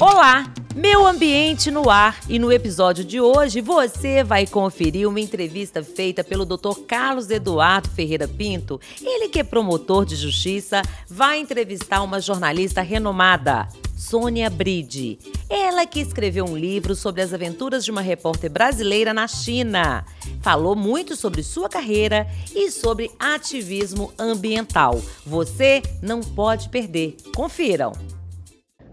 Olá, meu ambiente no ar e no episódio de hoje você vai conferir uma entrevista feita pelo Dr. Carlos Eduardo Ferreira Pinto. Ele que é promotor de justiça vai entrevistar uma jornalista renomada, Sônia Bride. Ela que escreveu um livro sobre as aventuras de uma repórter brasileira na China. Falou muito sobre sua carreira e sobre ativismo ambiental. Você não pode perder. Confiram.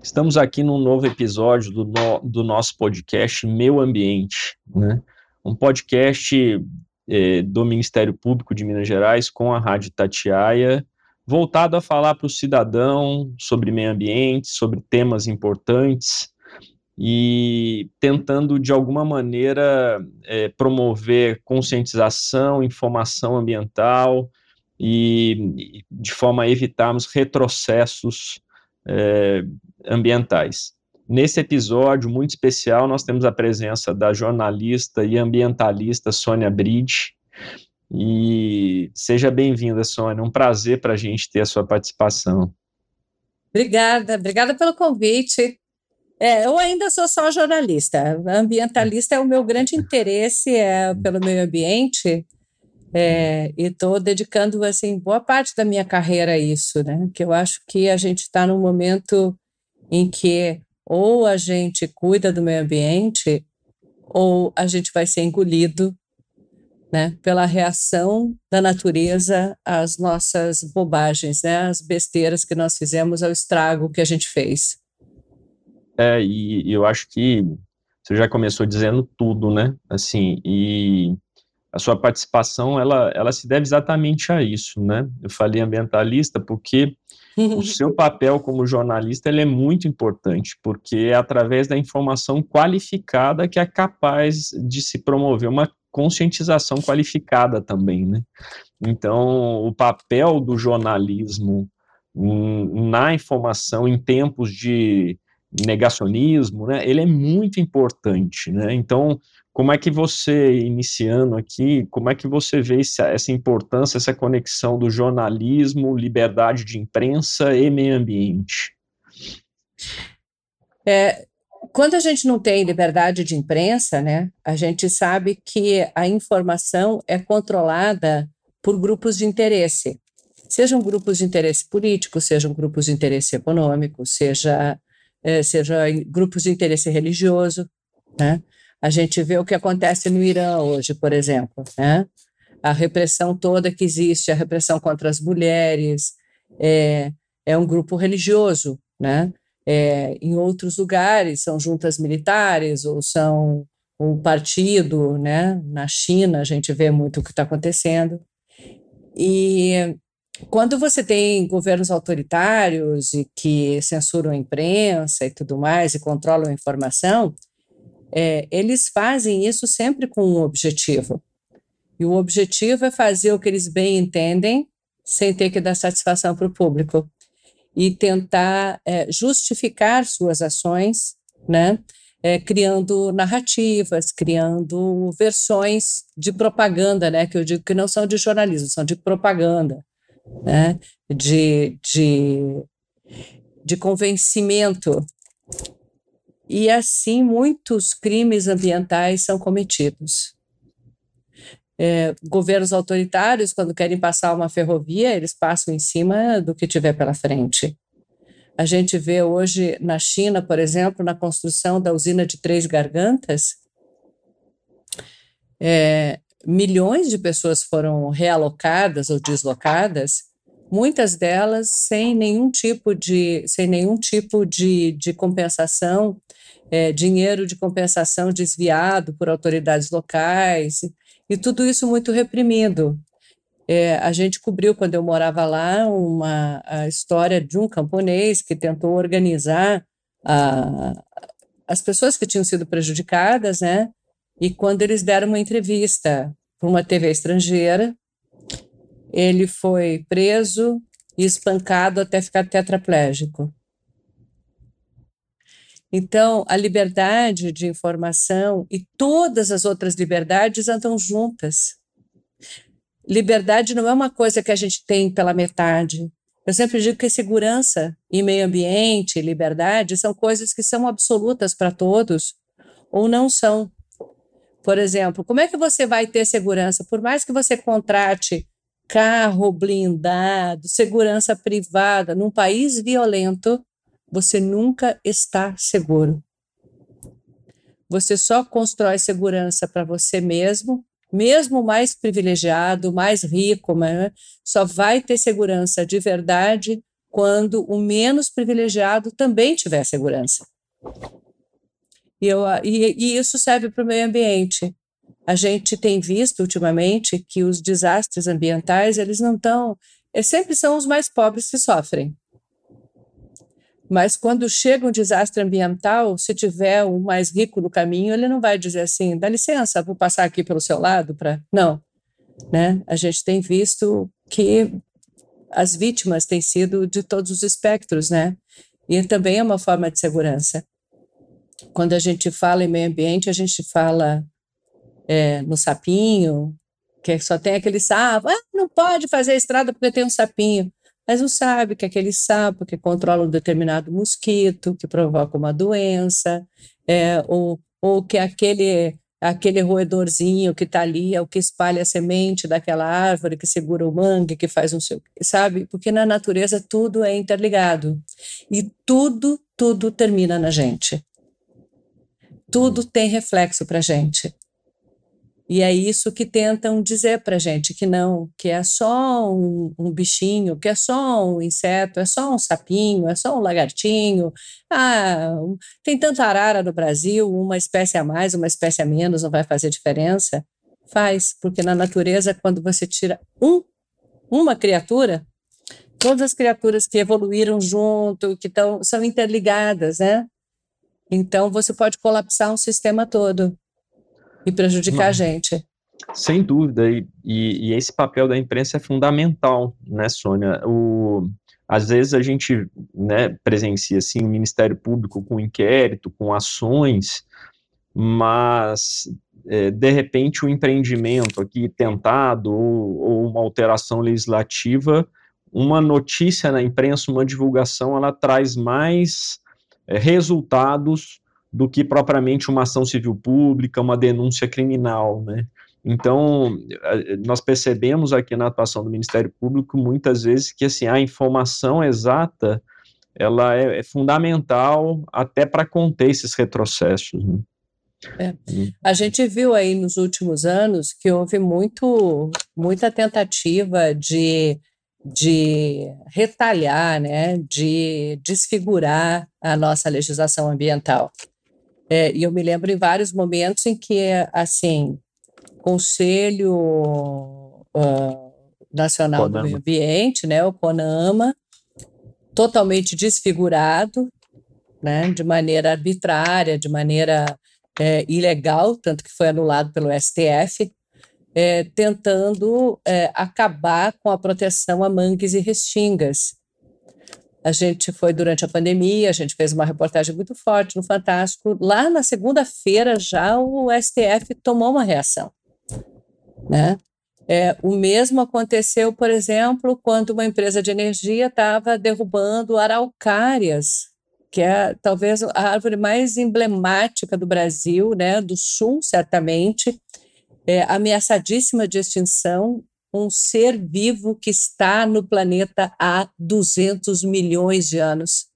Estamos aqui num novo episódio do, no, do nosso podcast Meu Ambiente, né? um podcast é, do Ministério Público de Minas Gerais com a Rádio Tatiaia, voltado a falar para o cidadão sobre meio ambiente, sobre temas importantes e tentando, de alguma maneira, é, promover conscientização, informação ambiental e, de forma a evitarmos retrocessos é, ambientais. Nesse episódio muito especial, nós temos a presença da jornalista e ambientalista Sônia Bride. E seja bem-vinda, Sônia. Um prazer para a gente ter a sua participação. Obrigada, obrigada pelo convite. É, eu ainda sou só jornalista. Ambientalista é o meu grande interesse é, pelo meio ambiente. É, e estou dedicando assim boa parte da minha carreira a isso, né? Que eu acho que a gente está num momento em que ou a gente cuida do meio ambiente ou a gente vai ser engolido né, pela reação da natureza às nossas bobagens, né, às besteiras que nós fizemos, ao estrago que a gente fez. É, e, e eu acho que você já começou dizendo tudo, né? Assim, e a sua participação, ela, ela se deve exatamente a isso, né? Eu falei ambientalista porque o seu papel como jornalista ele é muito importante, porque é através da informação qualificada que é capaz de se promover uma conscientização qualificada também, né? Então, o papel do jornalismo na informação em tempos de negacionismo, né, ele é muito importante, né? Então, como é que você, iniciando aqui, como é que você vê essa, essa importância, essa conexão do jornalismo, liberdade de imprensa e meio ambiente? É, quando a gente não tem liberdade de imprensa, né, a gente sabe que a informação é controlada por grupos de interesse. Sejam grupos de interesse político, sejam grupos de interesse econômico, seja, é, seja grupos de interesse religioso, né? A gente vê o que acontece no Irã hoje, por exemplo, né? A repressão toda que existe, a repressão contra as mulheres, é, é um grupo religioso, né? É, em outros lugares são juntas militares ou são um partido, né? Na China a gente vê muito o que está acontecendo. E quando você tem governos autoritários e que censuram a imprensa e tudo mais e controlam a informação, é, eles fazem isso sempre com um objetivo. E o objetivo é fazer o que eles bem entendem, sem ter que dar satisfação para o público. E tentar é, justificar suas ações, né? É, criando narrativas, criando versões de propaganda, né? Que eu digo que não são de jornalismo, são de propaganda, né? De, de, de convencimento e assim muitos crimes ambientais são cometidos. É, governos autoritários, quando querem passar uma ferrovia, eles passam em cima do que tiver pela frente. A gente vê hoje na China, por exemplo, na construção da usina de Três Gargantas, é, milhões de pessoas foram realocadas ou deslocadas muitas delas sem nenhum tipo de, sem nenhum tipo de, de compensação, é, dinheiro de compensação desviado por autoridades locais, e tudo isso muito reprimido. É, a gente cobriu, quando eu morava lá, uma, a história de um camponês que tentou organizar a, as pessoas que tinham sido prejudicadas, né? E quando eles deram uma entrevista para uma TV estrangeira, ele foi preso e espancado até ficar tetraplégico. Então, a liberdade de informação e todas as outras liberdades andam juntas. Liberdade não é uma coisa que a gente tem pela metade. Eu sempre digo que segurança e meio ambiente, liberdade, são coisas que são absolutas para todos ou não são. Por exemplo, como é que você vai ter segurança? Por mais que você contrate carro blindado, segurança privada, num país violento, você nunca está seguro. Você só constrói segurança para você mesmo, mesmo mais privilegiado, mais rico, mas só vai ter segurança de verdade quando o menos privilegiado também tiver segurança. E, eu, e, e isso serve para o meio ambiente. A gente tem visto ultimamente que os desastres ambientais, eles não estão, eles sempre são os mais pobres que sofrem. Mas quando chega um desastre ambiental, se tiver um mais rico no caminho, ele não vai dizer assim: dá licença, vou passar aqui pelo seu lado para. Não. Né? A gente tem visto que as vítimas têm sido de todos os espectros, né? E também é uma forma de segurança. Quando a gente fala em meio ambiente, a gente fala é, no sapinho, que só tem aquele sapo. Ah, não pode fazer estrada porque tem um sapinho mas não sabe que aquele sapo que controla um determinado mosquito, que provoca uma doença, é, ou, ou que aquele aquele roedorzinho que está ali é o que espalha a semente daquela árvore, que segura o mangue, que faz um seu, sabe? Porque na natureza tudo é interligado e tudo, tudo termina na gente. Tudo tem reflexo para gente. E é isso que tentam dizer para gente, que não, que é só um, um, bichinho, que é só um inseto, é só um sapinho, é só um lagartinho. Ah, tem tanta arara no Brasil, uma espécie a mais, uma espécie a menos, não vai fazer diferença? Faz, porque na natureza, quando você tira um, uma criatura, todas as criaturas que evoluíram junto, que tão, são interligadas, né? Então, você pode colapsar um sistema todo e prejudicar a gente. Sem dúvida, e, e, esse papel da imprensa é fundamental, né, Sônia? O, às vezes a gente né, presencia assim, o Ministério Público com inquérito, com ações, mas é, de repente o empreendimento aqui tentado ou, ou uma alteração legislativa, uma notícia na imprensa, uma divulgação, ela traz mais é, resultados do que propriamente uma ação civil pública, uma denúncia criminal, né? Então, nós percebemos aqui na atuação do Ministério Público muitas vezes que assim, a informação exata ela é, é fundamental até para conter esses retrocessos. Né? É. Hum. A gente viu aí nos últimos anos que houve muito, muita tentativa de, de retalhar, né, de desfigurar a nossa legislação ambiental. É, e eu me lembro em vários momentos em que, assim, Conselho uh, Nacional Conama. do Meio Ambiente, né, o CONAMA, totalmente desfigurado, né, de maneira arbitrária, de maneira é, ilegal, tanto que foi anulado pelo STF, é, tentando é, acabar com a proteção a mangues e restingas, a gente foi durante a pandemia, a gente fez uma reportagem muito forte no Fantástico. Lá na segunda-feira já o STF tomou uma reação, né? É, o mesmo aconteceu, por exemplo, quando uma empresa de energia estava derrubando araucárias, que é talvez a árvore mais emblemática do Brasil, né, do Sul, certamente, é, ameaçadíssima de extinção, um ser vivo que está no planeta há 200 milhões de anos.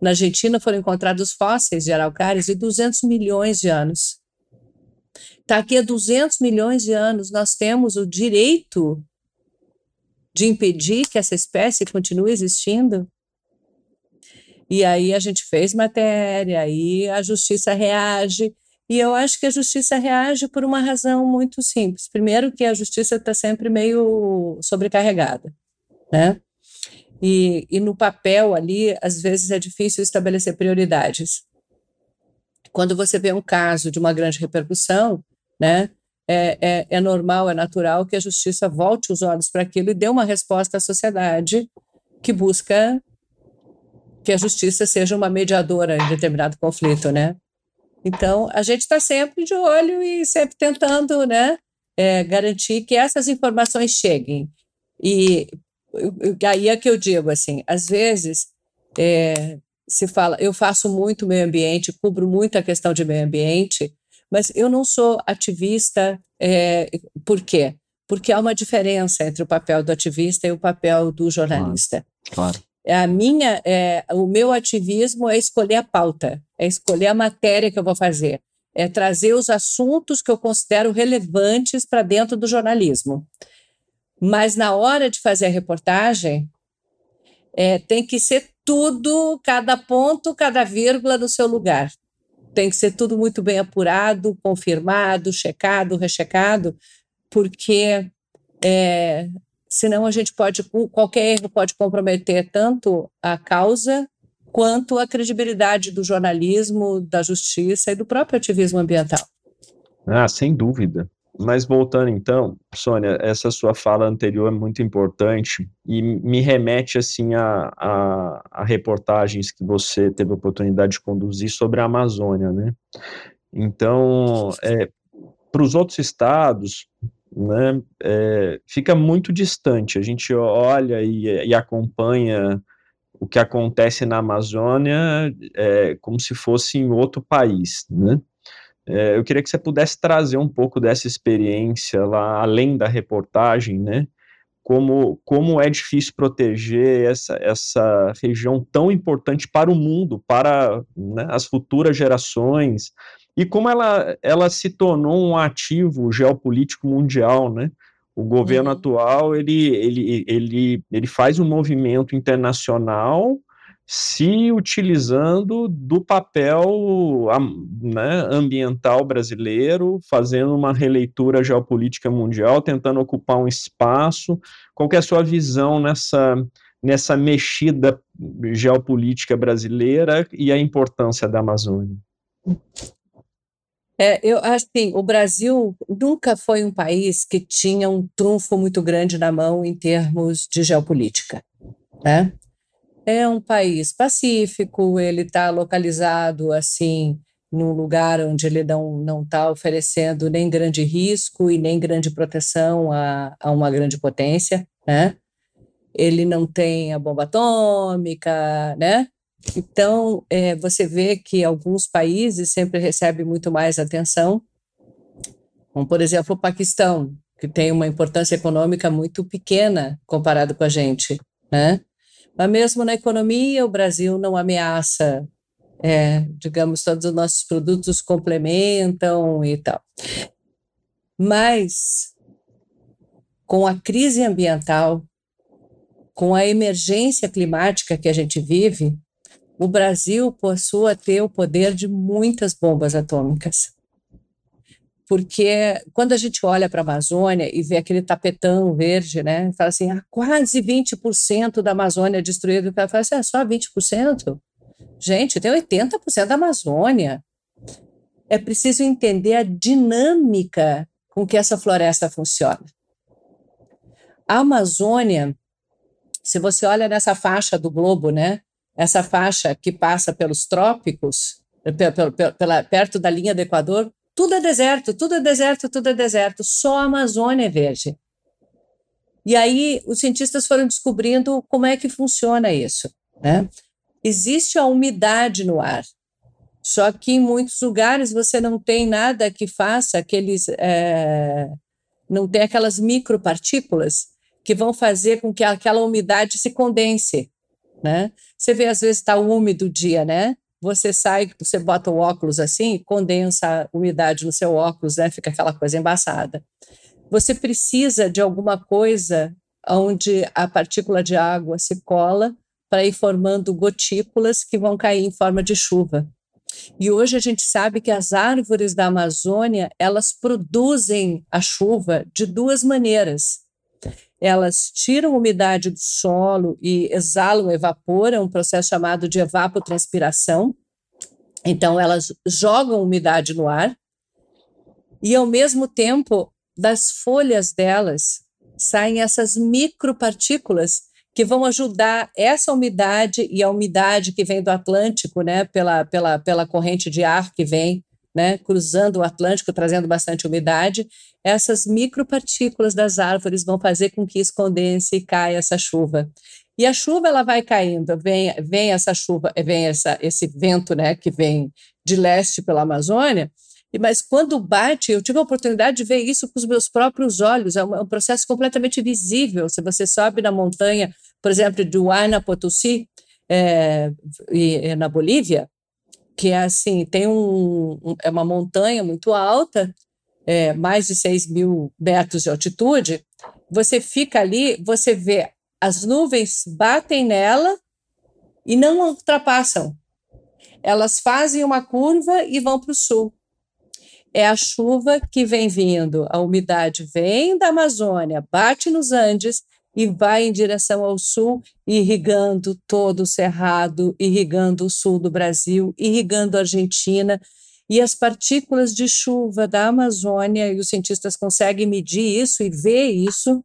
Na Argentina foram encontrados fósseis de araucárias de 200 milhões de anos. Daqui a 200 milhões de anos, nós temos o direito de impedir que essa espécie continue existindo? E aí a gente fez matéria, aí a justiça reage, e eu acho que a justiça reage por uma razão muito simples. Primeiro, que a justiça está sempre meio sobrecarregada, né? E, e no papel ali, às vezes é difícil estabelecer prioridades. Quando você vê um caso de uma grande repercussão, né, é, é, é, normal, é natural que a justiça volte os olhos para aquilo e dê uma resposta à sociedade que busca que a justiça seja uma mediadora em determinado conflito, né? Então, a gente está sempre de olho e sempre tentando, né, é, garantir que essas informações cheguem. E, e aí é que eu digo, assim, às vezes é, se fala, eu faço muito meio ambiente, cubro muito a questão de meio ambiente, mas eu não sou ativista, é, por quê? Porque há uma diferença entre o papel do ativista e o papel do jornalista. Claro. claro. A minha, é, o meu ativismo é escolher a pauta, é escolher a matéria que eu vou fazer, é trazer os assuntos que eu considero relevantes para dentro do jornalismo. Mas na hora de fazer a reportagem, é, tem que ser tudo, cada ponto, cada vírgula no seu lugar. Tem que ser tudo muito bem apurado, confirmado, checado, rechecado, porque é, senão a gente pode, qualquer erro pode comprometer tanto a causa quanto a credibilidade do jornalismo, da justiça e do próprio ativismo ambiental. Ah, sem dúvida. Mas voltando então, Sônia, essa sua fala anterior é muito importante e me remete assim a, a, a reportagens que você teve a oportunidade de conduzir sobre a Amazônia, né? Então, é, para os outros estados, né, é, fica muito distante. A gente olha e, e, acompanha o que acontece na Amazônia é, como se fosse em outro país, né? É, eu queria que você pudesse trazer um pouco dessa experiência lá, além da reportagem, né? Como, como é difícil proteger essa, essa região tão importante para o mundo, para né, as futuras gerações, e como ela, ela se tornou um ativo geopolítico mundial, né? O governo uhum. atual, ele, ele, ele, ele faz um movimento internacional se utilizando do papel né, ambiental brasileiro, fazendo uma releitura geopolítica mundial, tentando ocupar um espaço. Qual é a sua visão nessa, nessa mexida geopolítica brasileira e a importância da Amazônia? É, eu assim, o Brasil nunca foi um país que tinha um trunfo muito grande na mão em termos de geopolítica, né? É um país pacífico, ele está localizado assim num lugar onde ele não está oferecendo nem grande risco e nem grande proteção a, a uma grande potência, né? Ele não tem a bomba atômica, né? Então, é, você vê que alguns países sempre recebem muito mais atenção, como, por exemplo, o Paquistão, que tem uma importância econômica muito pequena comparado com a gente, né? Mas mesmo na economia, o Brasil não ameaça, é, digamos, todos os nossos produtos complementam e tal. Mas, com a crise ambiental, com a emergência climática que a gente vive, o Brasil passou a ter o poder de muitas bombas atômicas porque quando a gente olha para a Amazônia e vê aquele tapetão verde, né, fala assim, ah, quase 20% da Amazônia é destruída, o cara fala assim, é só 20%? Gente, tem 80% da Amazônia. É preciso entender a dinâmica com que essa floresta funciona. A Amazônia, se você olha nessa faixa do globo, né, essa faixa que passa pelos trópicos, pela, perto da linha do Equador, tudo é deserto, tudo é deserto, tudo é deserto, só a Amazônia é verde. E aí os cientistas foram descobrindo como é que funciona isso. Né? Existe a umidade no ar, só que em muitos lugares você não tem nada que faça aqueles. É, não tem aquelas micropartículas que vão fazer com que aquela umidade se condense. Né? Você vê, às vezes, está úmido o dia, né? você sai, você bota o óculos assim, condensa a umidade no seu óculos, né? Fica aquela coisa embaçada. Você precisa de alguma coisa onde a partícula de água se cola para ir formando gotículas que vão cair em forma de chuva. E hoje a gente sabe que as árvores da Amazônia, elas produzem a chuva de duas maneiras. Elas tiram umidade do solo e exalam, evaporam, um processo chamado de evapotranspiração. Então, elas jogam umidade no ar e, ao mesmo tempo, das folhas delas saem essas micropartículas que vão ajudar essa umidade e a umidade que vem do Atlântico, né, pela, pela, pela corrente de ar que vem, né, cruzando o Atlântico, trazendo bastante umidade, essas micropartículas das árvores vão fazer com que escondense e caia essa chuva. E a chuva ela vai caindo, vem, vem essa chuva, vem essa, esse vento, né, que vem de leste pela Amazônia, mas quando bate, eu tive a oportunidade de ver isso com os meus próprios olhos, é um, é um processo completamente visível. Se você sobe na montanha, por exemplo, do Huayna Potosí, é, e, é na Bolívia, que é assim, tem um, um, é uma montanha muito alta, é, mais de 6 mil metros de altitude, você fica ali, você vê as nuvens batem nela e não ultrapassam. Elas fazem uma curva e vão para o sul é a chuva que vem vindo, a umidade vem da Amazônia, bate nos Andes e vai em direção ao sul, irrigando todo o cerrado, irrigando o sul do Brasil, irrigando a Argentina. E as partículas de chuva da Amazônia, e os cientistas conseguem medir isso e ver isso,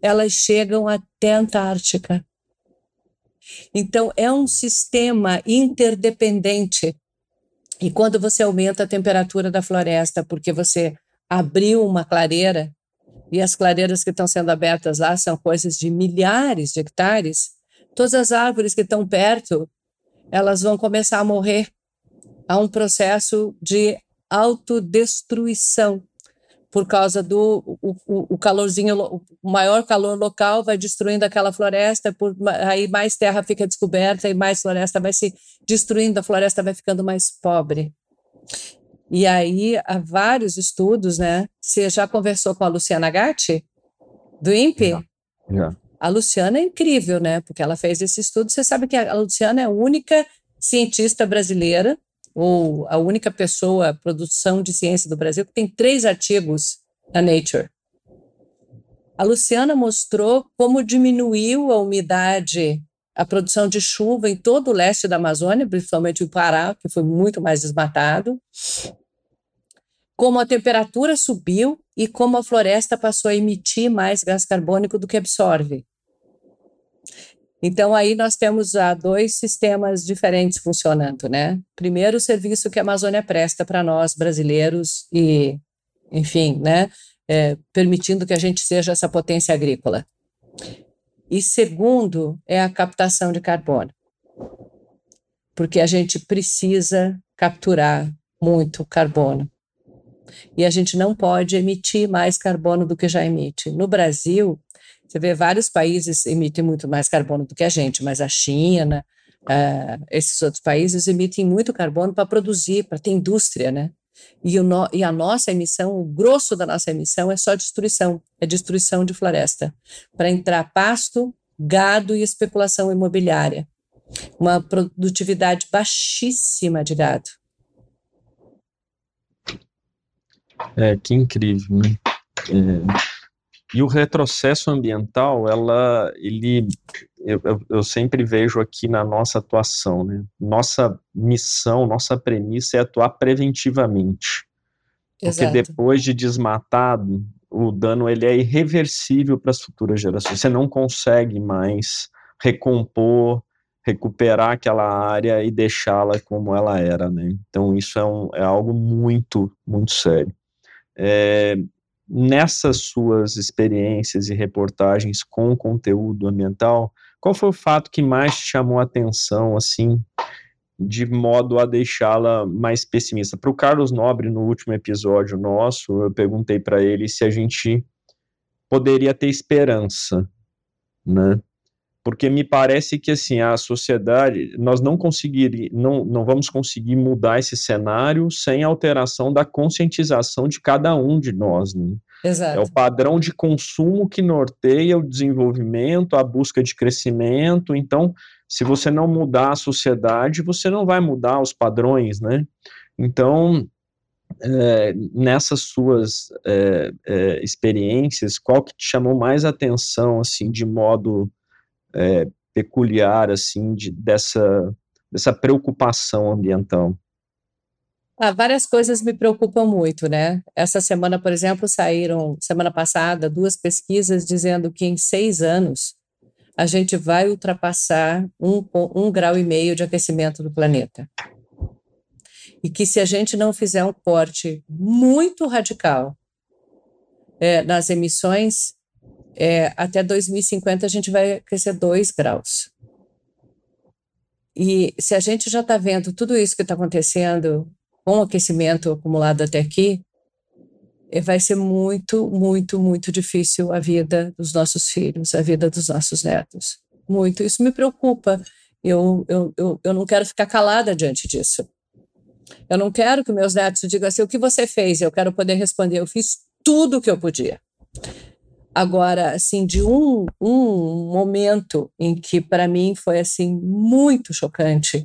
elas chegam até a Antártica. Então, é um sistema interdependente e quando você aumenta a temperatura da floresta porque você abriu uma clareira, e as clareiras que estão sendo abertas lá são coisas de milhares de hectares, todas as árvores que estão perto, elas vão começar a morrer. Há um processo de autodestruição por causa do o, o, calorzinho, o maior calor local vai destruindo aquela floresta, por, aí mais terra fica descoberta e mais floresta vai se destruindo, a floresta vai ficando mais pobre. E aí há vários estudos, né? Você já conversou com a Luciana Gatti, do INPE? Já. já. A Luciana é incrível, né? Porque ela fez esse estudo. Você sabe que a Luciana é a única cientista brasileira ou a única pessoa, produção de ciência do Brasil, que tem três artigos na Nature. A Luciana mostrou como diminuiu a umidade, a produção de chuva em todo o leste da Amazônia, principalmente o Pará, que foi muito mais desmatado, como a temperatura subiu e como a floresta passou a emitir mais gás carbônico do que absorve. Então, aí nós temos ah, dois sistemas diferentes funcionando, né? Primeiro, o serviço que a Amazônia presta para nós, brasileiros, e, enfim, né? É, permitindo que a gente seja essa potência agrícola. E segundo, é a captação de carbono. Porque a gente precisa capturar muito carbono. E a gente não pode emitir mais carbono do que já emite. No Brasil, você vê vários países emitem muito mais carbono do que a gente, mas a China, uh, esses outros países emitem muito carbono para produzir, para ter indústria, né? E, no, e, a nossa emissão, o grosso da nossa emissão é só destruição, é destruição de floresta, para entrar pasto, gado e especulação imobiliária. Uma produtividade baixíssima de gado. É, que incrível, né? É e o retrocesso ambiental, ela, ele, eu, eu, sempre vejo aqui na nossa atuação, né? Nossa missão, nossa premissa é atuar preventivamente. Exato. Porque depois de desmatado, o dano ele é irreversível para as futuras gerações. Você não consegue mais recompor, recuperar aquela área e deixá-la como ela era, né? Então isso é, um, é algo muito, muito sério. É, nessas suas experiências e reportagens com conteúdo ambiental, qual foi o fato que mais chamou a atenção, assim, de modo a deixá-la mais pessimista? Para o Carlos Nobre, no último episódio nosso, eu perguntei para ele se a gente poderia ter esperança, né? Porque me parece que assim a sociedade nós não conseguir, não, não vamos conseguir mudar esse cenário sem alteração da conscientização de cada um de nós. Né? Exato. É o padrão de consumo que norteia o desenvolvimento, a busca de crescimento. Então, se você não mudar a sociedade, você não vai mudar os padrões, né? Então, é, nessas suas é, é, experiências, qual que te chamou mais atenção, assim, de modo é, peculiar, assim, de, dessa, dessa preocupação ambiental? Ah, várias coisas me preocupam muito, né? Essa semana, por exemplo, saíram, semana passada, duas pesquisas dizendo que em seis anos a gente vai ultrapassar um, um grau e meio de aquecimento do planeta. E que se a gente não fizer um corte muito radical é, nas emissões, é, até 2050 a gente vai crescer 2 graus. E se a gente já está vendo tudo isso que está acontecendo com o aquecimento acumulado até aqui, é, vai ser muito, muito, muito difícil a vida dos nossos filhos, a vida dos nossos netos. Muito. Isso me preocupa. Eu, eu, eu, eu não quero ficar calada diante disso. Eu não quero que meus netos digam assim: o que você fez? Eu quero poder responder: eu fiz tudo o que eu podia. Agora, assim, de um, um momento em que para mim foi assim muito chocante,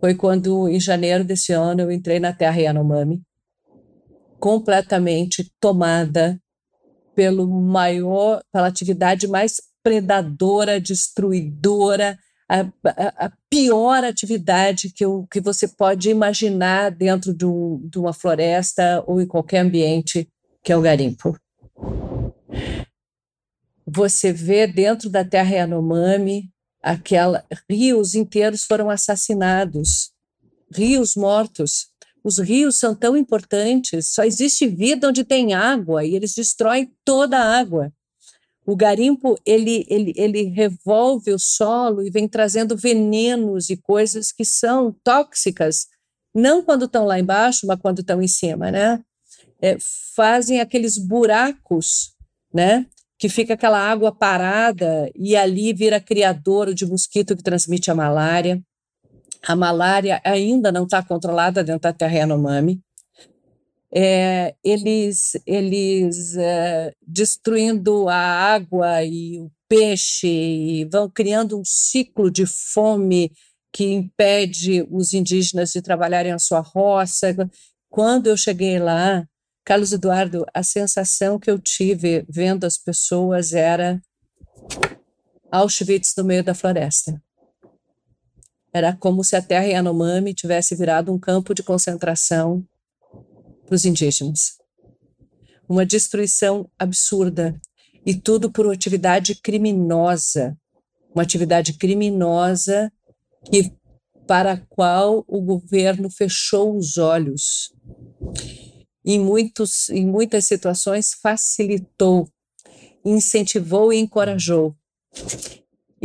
foi quando em janeiro desse ano eu entrei na Terra Yanomami completamente tomada pelo maior, pela atividade mais predadora, destruidora, a, a, a, pior atividade que, eu, que você pode imaginar dentro de, um, de uma floresta ou em qualquer ambiente, que é o garimpo. Você vê dentro da terra Yanomami, aquela, rios inteiros foram assassinados, rios mortos, os rios são tão importantes, só existe vida onde tem água e eles destroem toda a água. O garimpo ele, ele, ele revolve o solo e vem trazendo venenos e coisas que são tóxicas, não quando estão lá embaixo, mas quando estão em cima, né? É, fazem aqueles buracos, né? Que fica aquela água parada e ali vira criador de mosquito que transmite a malária. A malária ainda não está controlada dentro da terra Yanomami. É, eles eles é, destruindo a água e o peixe e vão criando um ciclo de fome que impede os indígenas de trabalharem a sua roça. Quando eu cheguei lá, Carlos Eduardo, a sensação que eu tive vendo as pessoas era Auschwitz no meio da floresta. Era como se a terra Yanomami tivesse virado um campo de concentração para os indígenas. Uma destruição absurda. E tudo por uma atividade criminosa. Uma atividade criminosa que, para a qual o governo fechou os olhos. Em, muitos, em muitas situações, facilitou, incentivou e encorajou.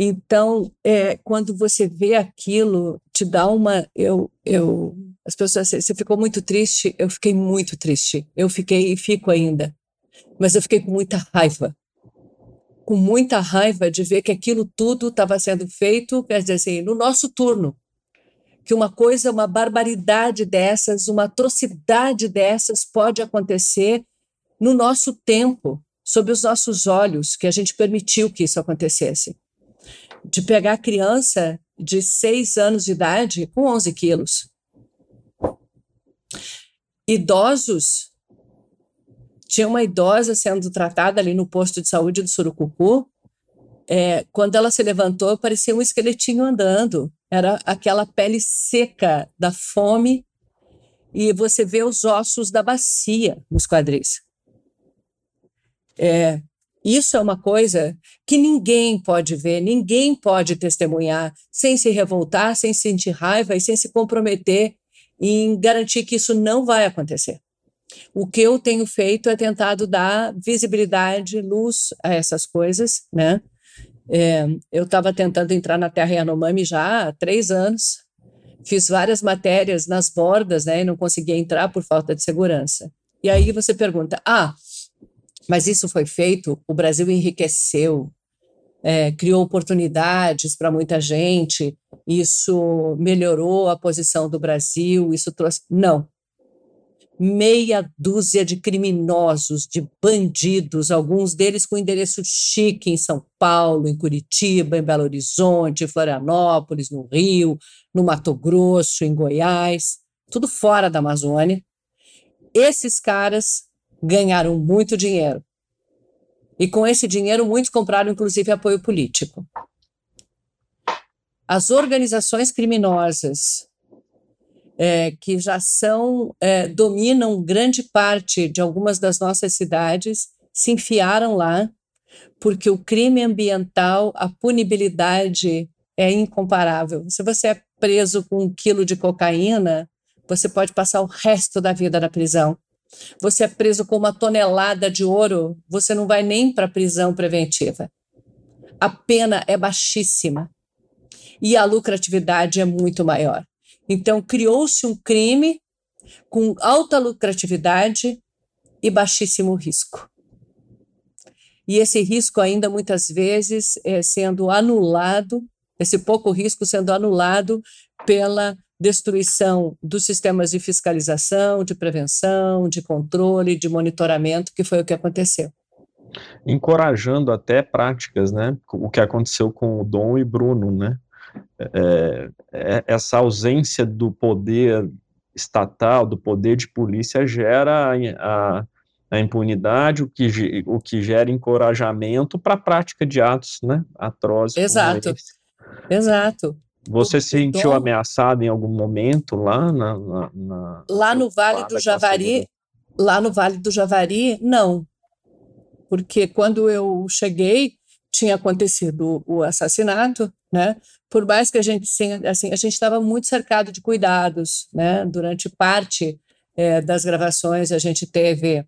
Então, é, quando você vê aquilo, te dá uma. Eu, eu, as pessoas, você ficou muito triste? Eu fiquei muito triste. Eu fiquei e fico ainda. Mas eu fiquei com muita raiva. Com muita raiva de ver que aquilo tudo estava sendo feito, quer dizer assim, no nosso turno. Que uma coisa, uma barbaridade dessas, uma atrocidade dessas pode acontecer no nosso tempo, sob os nossos olhos, que a gente permitiu que isso acontecesse de pegar criança de 6 anos de idade com 11 quilos. Idosos. Tinha uma idosa sendo tratada ali no posto de saúde do Surucucu. É, quando ela se levantou, parecia um esqueletinho andando. Era aquela pele seca da fome e você vê os ossos da bacia nos quadris. É, isso é uma coisa que ninguém pode ver, ninguém pode testemunhar sem se revoltar, sem sentir raiva e sem se comprometer em garantir que isso não vai acontecer. O que eu tenho feito é tentado dar visibilidade, luz a essas coisas, né? É, eu estava tentando entrar na Terra Yanomami já há três anos, fiz várias matérias nas bordas, né? E não conseguia entrar por falta de segurança. E aí você pergunta, ah, mas isso foi feito, o Brasil enriqueceu, é, criou oportunidades para muita gente, isso melhorou a posição do Brasil, isso trouxe. Não. Meia dúzia de criminosos, de bandidos, alguns deles com endereço chique em São Paulo, em Curitiba, em Belo Horizonte, Florianópolis, no Rio, no Mato Grosso, em Goiás, tudo fora da Amazônia. Esses caras ganharam muito dinheiro. E com esse dinheiro, muitos compraram, inclusive, apoio político. As organizações criminosas é, que já são, é, dominam grande parte de algumas das nossas cidades, se enfiaram lá, porque o crime ambiental, a punibilidade é incomparável. Se você é preso com um quilo de cocaína, você pode passar o resto da vida na prisão. Você é preso com uma tonelada de ouro, você não vai nem para a prisão preventiva. A pena é baixíssima e a lucratividade é muito maior. Então, criou-se um crime com alta lucratividade e baixíssimo risco. E esse risco, ainda muitas vezes, é sendo anulado, esse pouco risco sendo anulado pela destruição dos sistemas de fiscalização, de prevenção, de controle, de monitoramento, que foi o que aconteceu. Encorajando até práticas, né? O que aconteceu com o Dom e Bruno, né? É, é, essa ausência do poder estatal, do poder de polícia, gera a, a, impunidade, o que, o que gera encorajamento para a prática de atos né, atrozes. Exato, exato. Você se sentiu ameaçado em algum momento lá na, na, na lá no Vale do Javari? Lá no Vale do Javari, não, porque quando eu cheguei tinha acontecido o assassinato, né? Por mais que a gente assim, a gente estava muito cercado de cuidados, né? Durante parte é, das gravações a gente teve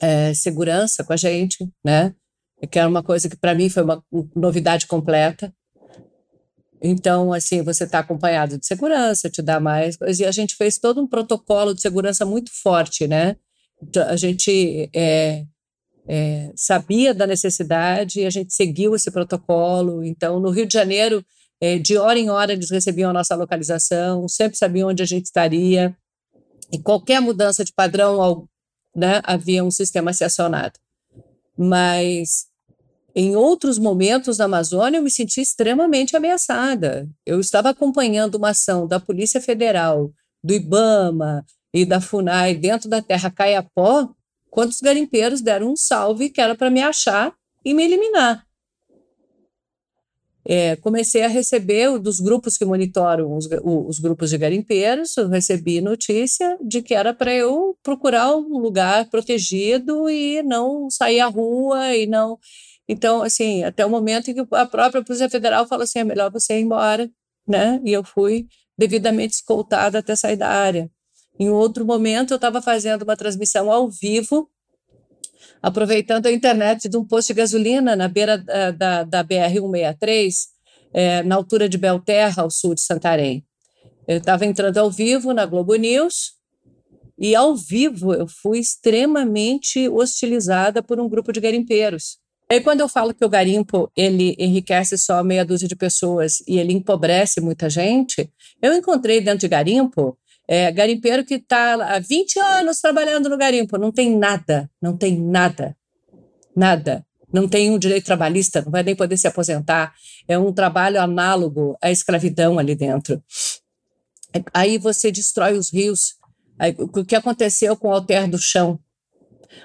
é, segurança com a gente, né? Que era uma coisa que para mim foi uma novidade completa. Então, assim, você está acompanhado de segurança, te dá mais E a gente fez todo um protocolo de segurança muito forte, né? Então, a gente é, é, sabia da necessidade e a gente seguiu esse protocolo. Então, no Rio de Janeiro, é, de hora em hora, eles recebiam a nossa localização, sempre sabiam onde a gente estaria. E qualquer mudança de padrão, né, havia um sistema a ser acionado. Mas em outros momentos na Amazônia, eu me senti extremamente ameaçada. Eu estava acompanhando uma ação da Polícia Federal, do IBAMA e da FUNAI dentro da terra Caiapó, quando os garimpeiros deram um salve que era para me achar e me eliminar. É, comecei a receber dos grupos que monitoram os, os grupos de garimpeiros, recebi notícia de que era para eu procurar um lugar protegido e não sair à rua e não então, assim, até o momento em que a própria Polícia Federal falou assim, é melhor você ir embora, né? E eu fui devidamente escoltada até sair da área. Em outro momento, eu estava fazendo uma transmissão ao vivo, aproveitando a internet de um posto de gasolina na beira da, da, da BR-163, é, na altura de Belterra, ao sul de Santarém. Eu estava entrando ao vivo na Globo News, e ao vivo eu fui extremamente hostilizada por um grupo de garimpeiros e quando eu falo que o garimpo ele enriquece só meia dúzia de pessoas e ele empobrece muita gente, eu encontrei dentro de garimpo é, garimpeiro que está há 20 anos trabalhando no garimpo, não tem nada, não tem nada, nada. Não tem um direito trabalhista, não vai nem poder se aposentar. É um trabalho análogo à escravidão ali dentro. Aí você destrói os rios. Aí, o que aconteceu com o alter do chão?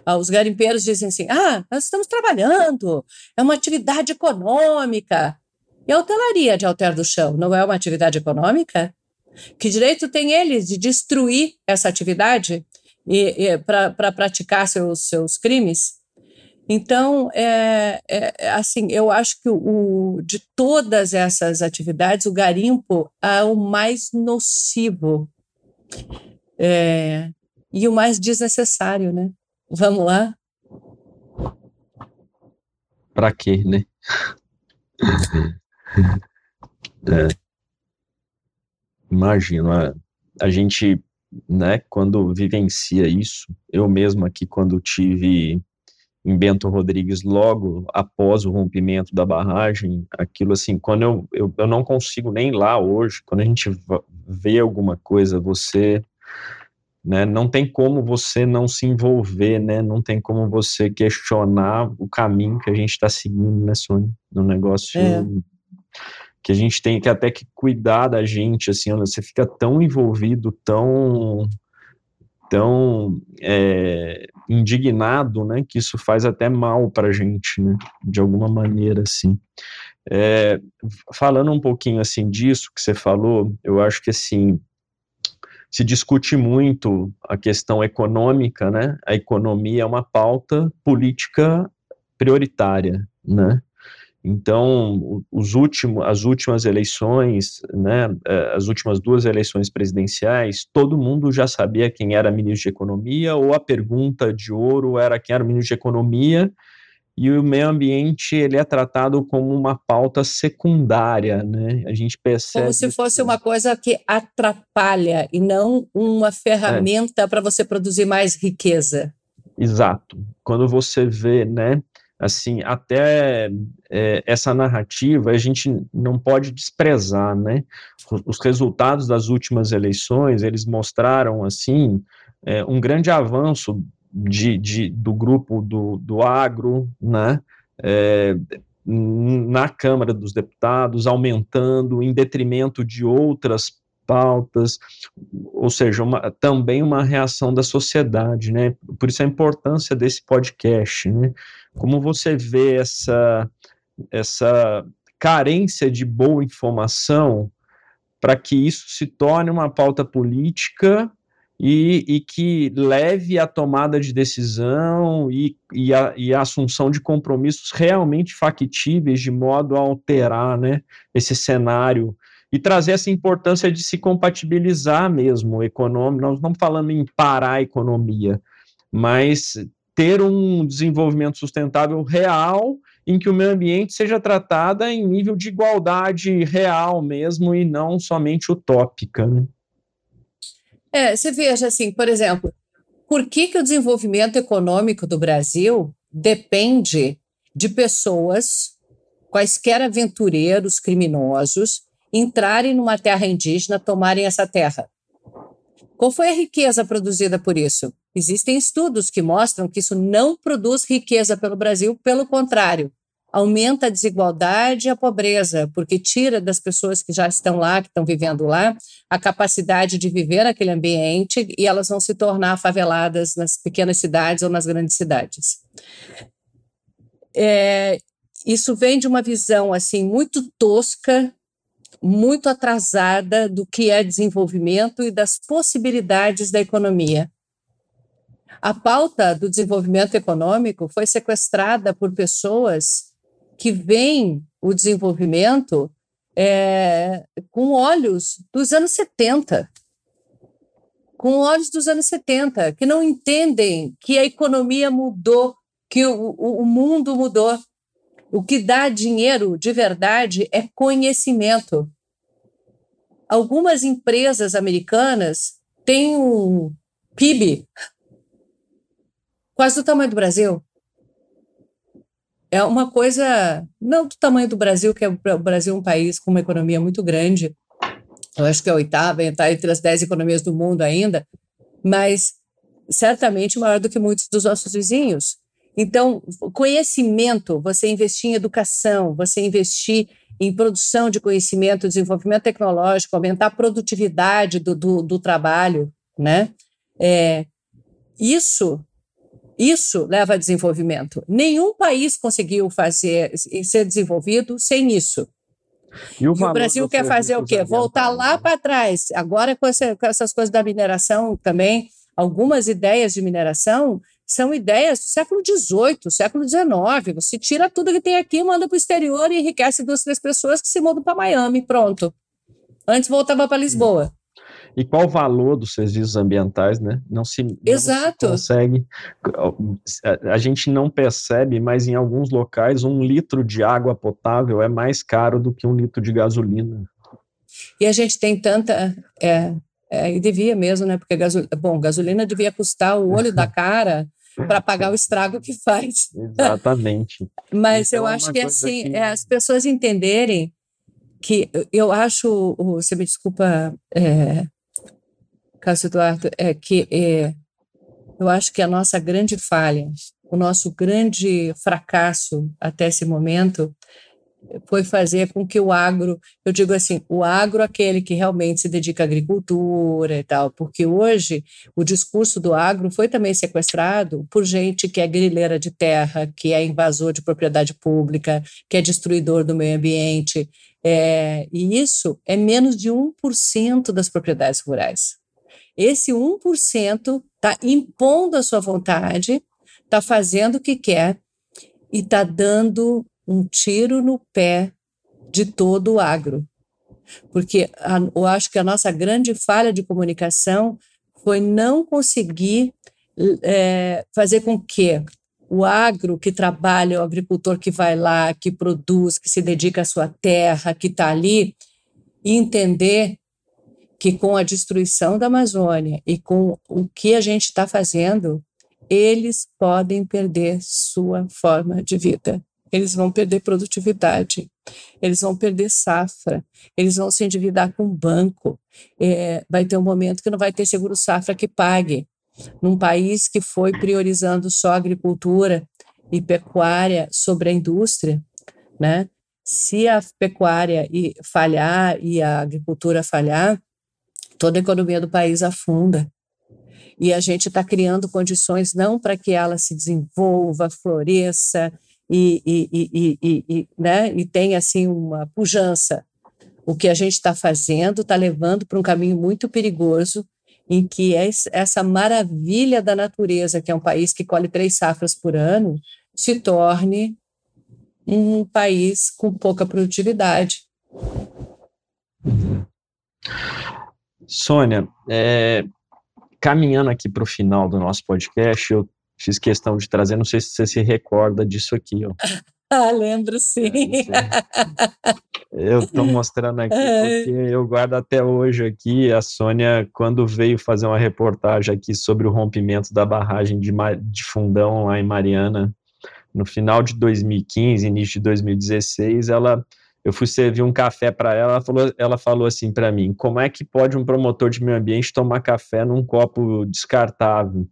Ah, os garimpeiros dizem assim: ah, nós estamos trabalhando, é uma atividade econômica. E a hotelaria de Alter do Chão não é uma atividade econômica? Que direito tem eles de destruir essa atividade e, e para pra praticar seus, seus crimes? Então, é, é, é, assim, eu acho que o, de todas essas atividades, o garimpo é o mais nocivo é, e o mais desnecessário, né? Vamos lá? Para quê, né? é. Imagino, a, a gente, né, quando vivencia isso, eu mesmo aqui, quando tive em Bento Rodrigues, logo após o rompimento da barragem, aquilo assim, quando eu, eu, eu não consigo nem lá hoje, quando a gente vê alguma coisa, você né? Não tem como você não se envolver, né? Não tem como você questionar o caminho que a gente está seguindo, né, Sônia? No negócio é. Que a gente tem que até que cuidar da gente, assim, você fica tão envolvido, tão tão é, indignado, né, que isso faz até mal para a gente, né, de alguma maneira, assim. É, falando um pouquinho, assim, disso que você falou, eu acho que, assim, se discute muito a questão econômica, né? A economia é uma pauta política prioritária, né? Então, os últimos, as últimas eleições, né, eh, as últimas duas eleições presidenciais, todo mundo já sabia quem era ministro de Economia, ou a pergunta de ouro era quem era o ministro de Economia, e o meio ambiente ele é tratado como uma pauta secundária, né? A gente percebe como se fosse uma coisa que atrapalha e não uma ferramenta é. para você produzir mais riqueza. Exato. Quando você vê, né, assim, até é, essa narrativa a gente não pode desprezar, né? Os resultados das últimas eleições eles mostraram assim é, um grande avanço de, de, do grupo do, do agro, né? É, na Câmara dos Deputados, aumentando em detrimento de outras pautas, ou seja, uma, também uma reação da sociedade, né? Por isso a importância desse podcast, né? Como você vê essa, essa carência de boa informação para que isso se torne uma pauta política e, e, que leve a tomada de decisão e, e, a, e, a, assunção de compromissos realmente factíveis, de modo a alterar né, esse cenário e trazer essa importância de se compatibilizar mesmo econômico. Nós não falamos em parar a economia, mas ter um desenvolvimento sustentável real em que o meio ambiente seja tratado em nível de igualdade real mesmo e não somente utópica. Né? É, você veja assim, por exemplo, por que, que o desenvolvimento econômico do Brasil depende de pessoas, quaisquer aventureiros criminosos, entrarem numa terra indígena, tomarem essa terra. Qual foi a riqueza produzida por isso? Existem estudos que mostram que isso não produz riqueza pelo Brasil, pelo contrário, aumenta a desigualdade e a pobreza, porque tira das pessoas que já estão lá, que estão vivendo lá, a capacidade de viver naquele ambiente e elas vão se tornar faveladas nas pequenas cidades ou nas grandes cidades. É, isso vem de uma visão assim muito tosca muito atrasada do que é desenvolvimento e das possibilidades da economia. A pauta do desenvolvimento econômico foi sequestrada por pessoas que veem o desenvolvimento é, com olhos dos anos 70. Com olhos dos anos 70, que não entendem que a economia mudou, que o, o, o mundo mudou. O que dá dinheiro de verdade é conhecimento. Algumas empresas americanas têm um PIB quase do tamanho do Brasil. É uma coisa, não do tamanho do Brasil, que é o Brasil é um país com uma economia muito grande. Eu acho que é a oitava, está entre as dez economias do mundo ainda, mas certamente maior do que muitos dos nossos vizinhos. Então, conhecimento, você investir em educação, você investir em produção de conhecimento, desenvolvimento tecnológico, aumentar a produtividade do, do, do trabalho, né? É, isso, isso leva a desenvolvimento. Nenhum país conseguiu fazer ser desenvolvido sem isso. E o, e o Brasil quer fazer o quê? Voltar lá para trás. Agora, com, essa, com essas coisas da mineração também, algumas ideias de mineração são ideias do século XVIII, século XIX. Você tira tudo que tem aqui, manda para o exterior e enriquece duas, três pessoas que se mudam para Miami, pronto. Antes voltava para Lisboa. E qual o valor dos serviços ambientais, né? Não se, não Exato. Se consegue. A gente não percebe, mas em alguns locais um litro de água potável é mais caro do que um litro de gasolina. E a gente tem tanta. É, é, e devia mesmo, né? Porque bom, gasolina devia custar o olho da cara para pagar o estrago que faz. Exatamente. Mas então, eu é acho que assim, que... É, as pessoas entenderem que eu acho, você me desculpa, é, Cássio Eduardo, é que é, eu acho que a nossa grande falha, o nosso grande fracasso até esse momento foi fazer com que o agro, eu digo assim, o agro aquele que realmente se dedica à agricultura e tal, porque hoje o discurso do agro foi também sequestrado por gente que é grileira de terra, que é invasor de propriedade pública, que é destruidor do meio ambiente, é, e isso é menos de 1% das propriedades rurais. Esse 1% está impondo a sua vontade, está fazendo o que quer, e está dando um tiro no pé de todo o agro. Porque a, eu acho que a nossa grande falha de comunicação foi não conseguir é, fazer com que o agro que trabalha, o agricultor que vai lá, que produz, que se dedica à sua terra, que está ali, entender que com a destruição da Amazônia e com o que a gente está fazendo, eles podem perder sua forma de vida. Eles vão perder produtividade, eles vão perder safra, eles vão se endividar com o banco. É, vai ter um momento que não vai ter seguro safra que pague. Num país que foi priorizando só agricultura e pecuária sobre a indústria, né? Se a pecuária falhar e a agricultura falhar, toda a economia do país afunda. E a gente está criando condições não para que ela se desenvolva, floresça e, e, e, e, né, e tenha assim uma pujança. O que a gente está fazendo está levando para um caminho muito perigoso em que essa maravilha da natureza, que é um país que colhe três safras por ano, se torne um país com pouca produtividade. Sônia, é, caminhando aqui para o final do nosso podcast, eu fiz questão de trazer, não sei se você se recorda disso aqui. Ó. Ah, lembro sim. Eu estou mostrando aqui porque eu guardo até hoje aqui. A Sônia, quando veio fazer uma reportagem aqui sobre o rompimento da barragem de, de Fundão lá em Mariana, no final de 2015, início de 2016, ela eu fui servir um café para ela, ela falou, ela falou assim para mim: como é que pode um promotor de meio ambiente tomar café num copo descartável?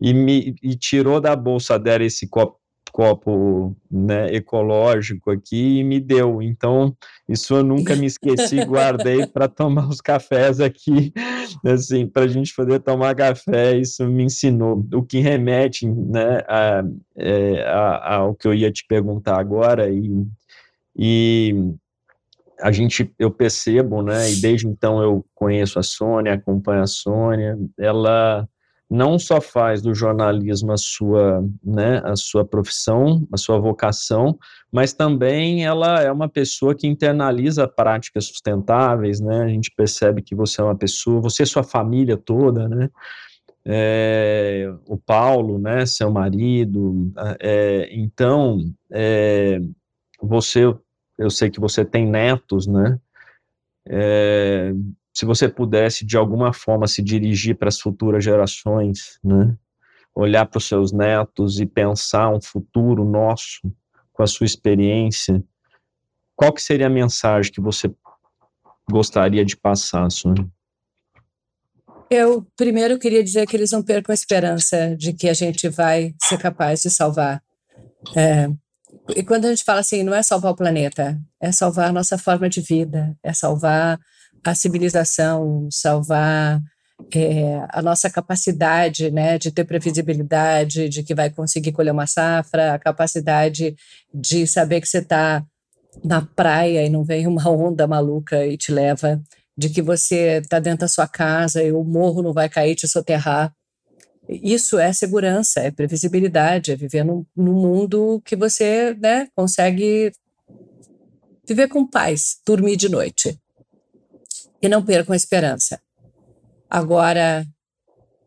E me e tirou da bolsa dela esse copo copo né, ecológico aqui e me deu. Então, isso eu nunca me esqueci, guardei para tomar os cafés aqui, assim, para a gente poder tomar café, isso me ensinou. O que remete né, a, é, a, ao que eu ia te perguntar agora, e e a gente, eu percebo, né, e desde então eu conheço a Sônia, acompanho a Sônia, ela não só faz do jornalismo a sua, né, a sua profissão, a sua vocação, mas também ela é uma pessoa que internaliza práticas sustentáveis, né, a gente percebe que você é uma pessoa, você e sua família toda, né, é, o Paulo, né, seu marido, é, então, é, você eu sei que você tem netos, né? Se você pudesse de alguma forma se dirigir para as futuras gerações, né? Olhar para os seus netos e pensar um futuro nosso com a sua experiência, qual que seria a mensagem que você gostaria de passar, Sônia? Eu primeiro queria dizer que eles não percam a esperança de que a gente vai ser capaz de salvar é, e quando a gente fala assim, não é salvar o planeta, é salvar a nossa forma de vida, é salvar a civilização, salvar é, a nossa capacidade né, de ter previsibilidade, de que vai conseguir colher uma safra, a capacidade de saber que você está na praia e não vem uma onda maluca e te leva, de que você está dentro da sua casa e o morro não vai cair te soterrar. Isso é segurança, é previsibilidade, é viver num, num mundo que você né, consegue viver com paz, dormir de noite. E não percam a esperança. Agora,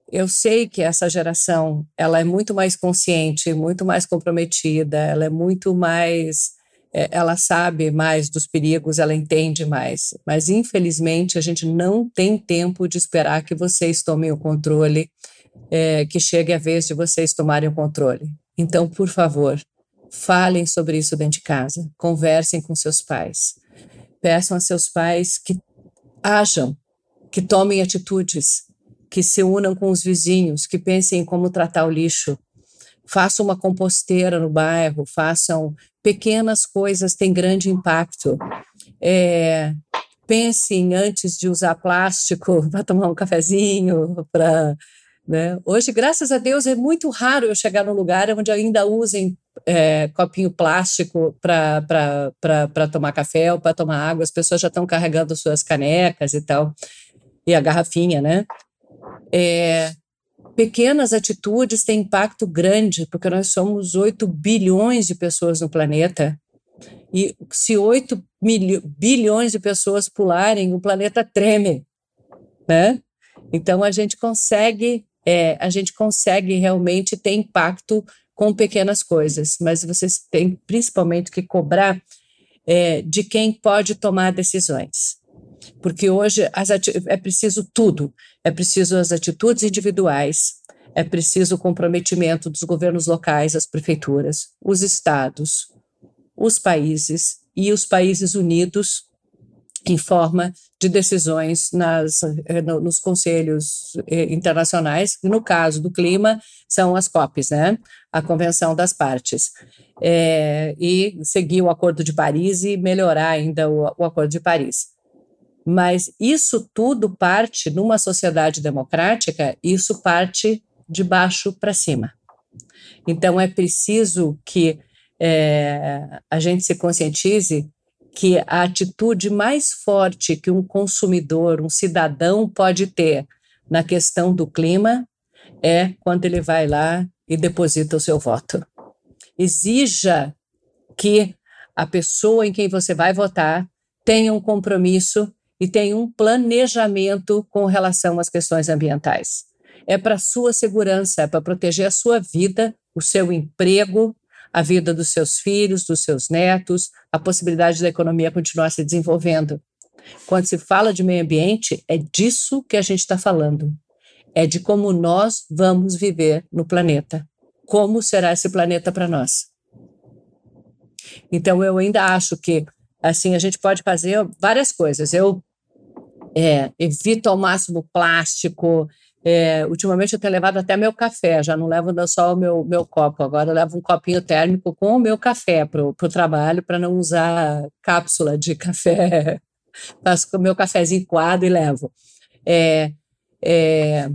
eu sei que essa geração ela é muito mais consciente, muito mais comprometida, ela é muito mais, é, ela sabe mais dos perigos, ela entende mais. Mas infelizmente a gente não tem tempo de esperar que vocês tomem o controle é, que chegue a vez de vocês tomarem o controle. Então, por favor, falem sobre isso dentro de casa, conversem com seus pais, peçam a seus pais que ajam, que tomem atitudes, que se unam com os vizinhos, que pensem em como tratar o lixo, façam uma composteira no bairro, façam pequenas coisas, têm grande impacto. É, pensem antes de usar plástico para tomar um cafezinho, para né? Hoje, graças a Deus, é muito raro eu chegar num lugar onde ainda usem é, copinho plástico para tomar café ou para tomar água. As pessoas já estão carregando suas canecas e tal, e a garrafinha, né? É, pequenas atitudes têm impacto grande, porque nós somos 8 bilhões de pessoas no planeta. E se 8 bilhões de pessoas pularem, o planeta treme, né? Então a gente consegue, é, a gente consegue realmente ter impacto com pequenas coisas, mas vocês têm principalmente que cobrar é, de quem pode tomar decisões porque hoje é preciso tudo. É preciso as atitudes individuais, é preciso o comprometimento dos governos locais, as prefeituras, os estados, os países e os países unidos em forma de decisões nas, eh, nos conselhos eh, internacionais, no caso do clima, são as COPs, né? a Convenção das Partes, é, e seguir o Acordo de Paris e melhorar ainda o, o Acordo de Paris. Mas isso tudo parte, numa sociedade democrática, isso parte de baixo para cima. Então, é preciso que é, a gente se conscientize que a atitude mais forte que um consumidor, um cidadão pode ter na questão do clima é quando ele vai lá e deposita o seu voto. Exija que a pessoa em quem você vai votar tenha um compromisso e tem um planejamento com relação às questões ambientais. É para sua segurança, é para proteger a sua vida, o seu emprego, a vida dos seus filhos, dos seus netos, a possibilidade da economia continuar se desenvolvendo. Quando se fala de meio ambiente, é disso que a gente está falando. É de como nós vamos viver no planeta. Como será esse planeta para nós? Então, eu ainda acho que assim a gente pode fazer várias coisas. Eu é, evito ao máximo plástico. É, ultimamente eu tenho levado até meu café, já não levo só o meu, meu copo, agora eu levo um copinho térmico com o meu café para o trabalho, para não usar cápsula de café. Faço o meu cafezinho coado e levo. É, é,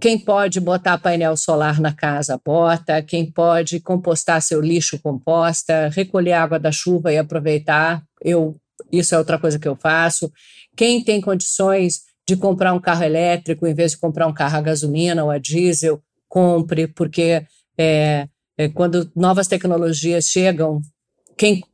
quem pode botar painel solar na casa, bota. Quem pode compostar seu lixo, composta. Recolher água da chuva e aproveitar. Eu, isso é outra coisa que eu faço. Quem tem condições de comprar um carro elétrico em vez de comprar um carro a gasolina ou a diesel, compre, porque é, é, quando novas tecnologias chegam, quem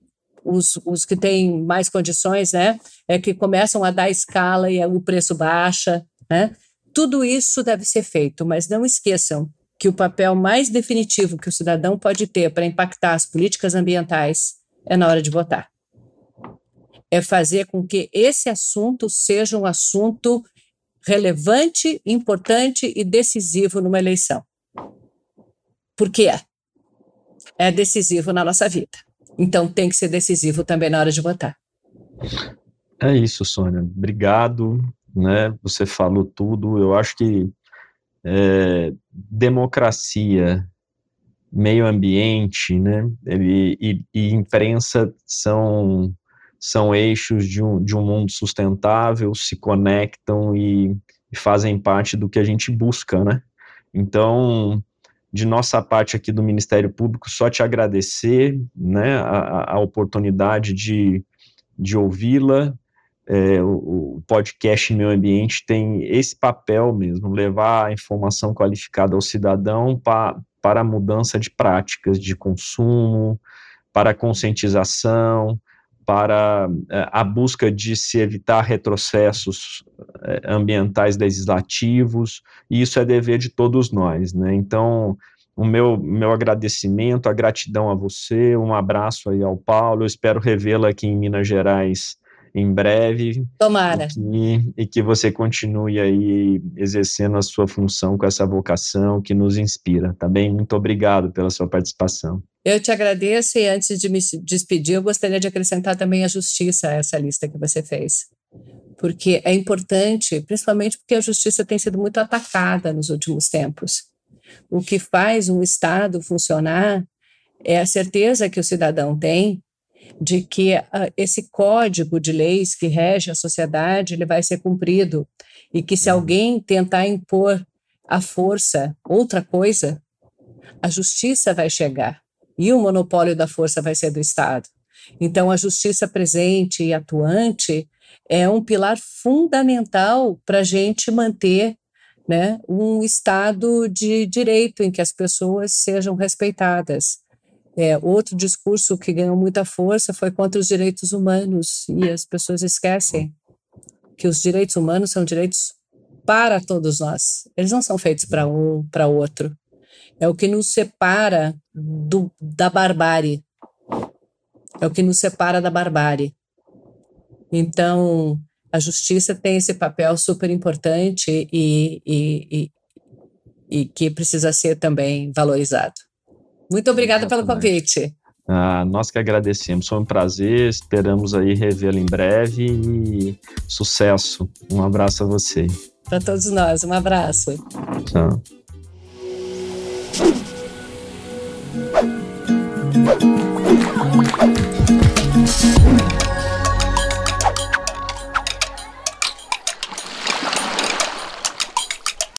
os, os que têm mais condições, né, é que começam a dar escala e o preço baixa, né? Tudo isso deve ser feito, mas não esqueçam que o papel mais definitivo que o cidadão pode ter para impactar as políticas ambientais é na hora de votar é fazer com que esse assunto seja um assunto relevante, importante e decisivo numa eleição. Porque é. É decisivo na nossa vida. Então tem que ser decisivo também na hora de votar. É isso, Sônia. Obrigado. Né? Você falou tudo. Eu acho que é, democracia, meio ambiente, né? e, e, e imprensa são são eixos de um, de um mundo sustentável, se conectam e, e fazem parte do que a gente busca, né? Então, de nossa parte aqui do Ministério Público, só te agradecer, né, a, a oportunidade de, de ouvi-la, é, o, o, podcast Meu Ambiente tem esse papel mesmo, levar a informação qualificada ao cidadão pa, para a mudança de práticas de consumo, para a conscientização, para é, a busca de se evitar retrocessos é, ambientais legislativos, e isso é dever de todos nós, né? Então, o meu, meu agradecimento, a gratidão a você, um abraço aí ao Paulo, eu espero revê-la aqui em Minas Gerais em breve. Tomara. E, e, que você continue aí exercendo a sua função com essa vocação que nos inspira, tá bem? Muito obrigado pela sua participação. Eu te agradeço e antes de me despedir, eu gostaria de acrescentar também a justiça a essa lista que você fez. Porque é importante, principalmente porque a justiça tem sido muito atacada nos últimos tempos. O que faz um Estado funcionar é a certeza que o cidadão tem de que uh, esse código de leis que rege a sociedade ele vai ser cumprido e que se alguém tentar impor à força outra coisa, a justiça vai chegar e o monopólio da força vai ser do Estado. Então, a justiça presente e atuante é um pilar fundamental para a gente manter né, um Estado de direito em que as pessoas sejam respeitadas. É, outro discurso que ganhou muita força foi contra os direitos humanos, e as pessoas esquecem que os direitos humanos são direitos para todos nós. Eles não são feitos para um, para outro. É o que nos separa do, da barbárie. É o que nos separa da barbárie. Então, a justiça tem esse papel super importante e, e, e, e que precisa ser também valorizado. Muito obrigada pelo convite. Ah, nós que agradecemos, foi um prazer, esperamos aí revê-lo em breve e sucesso. Um abraço a você. Para todos nós, um abraço. Tchau. Thank you.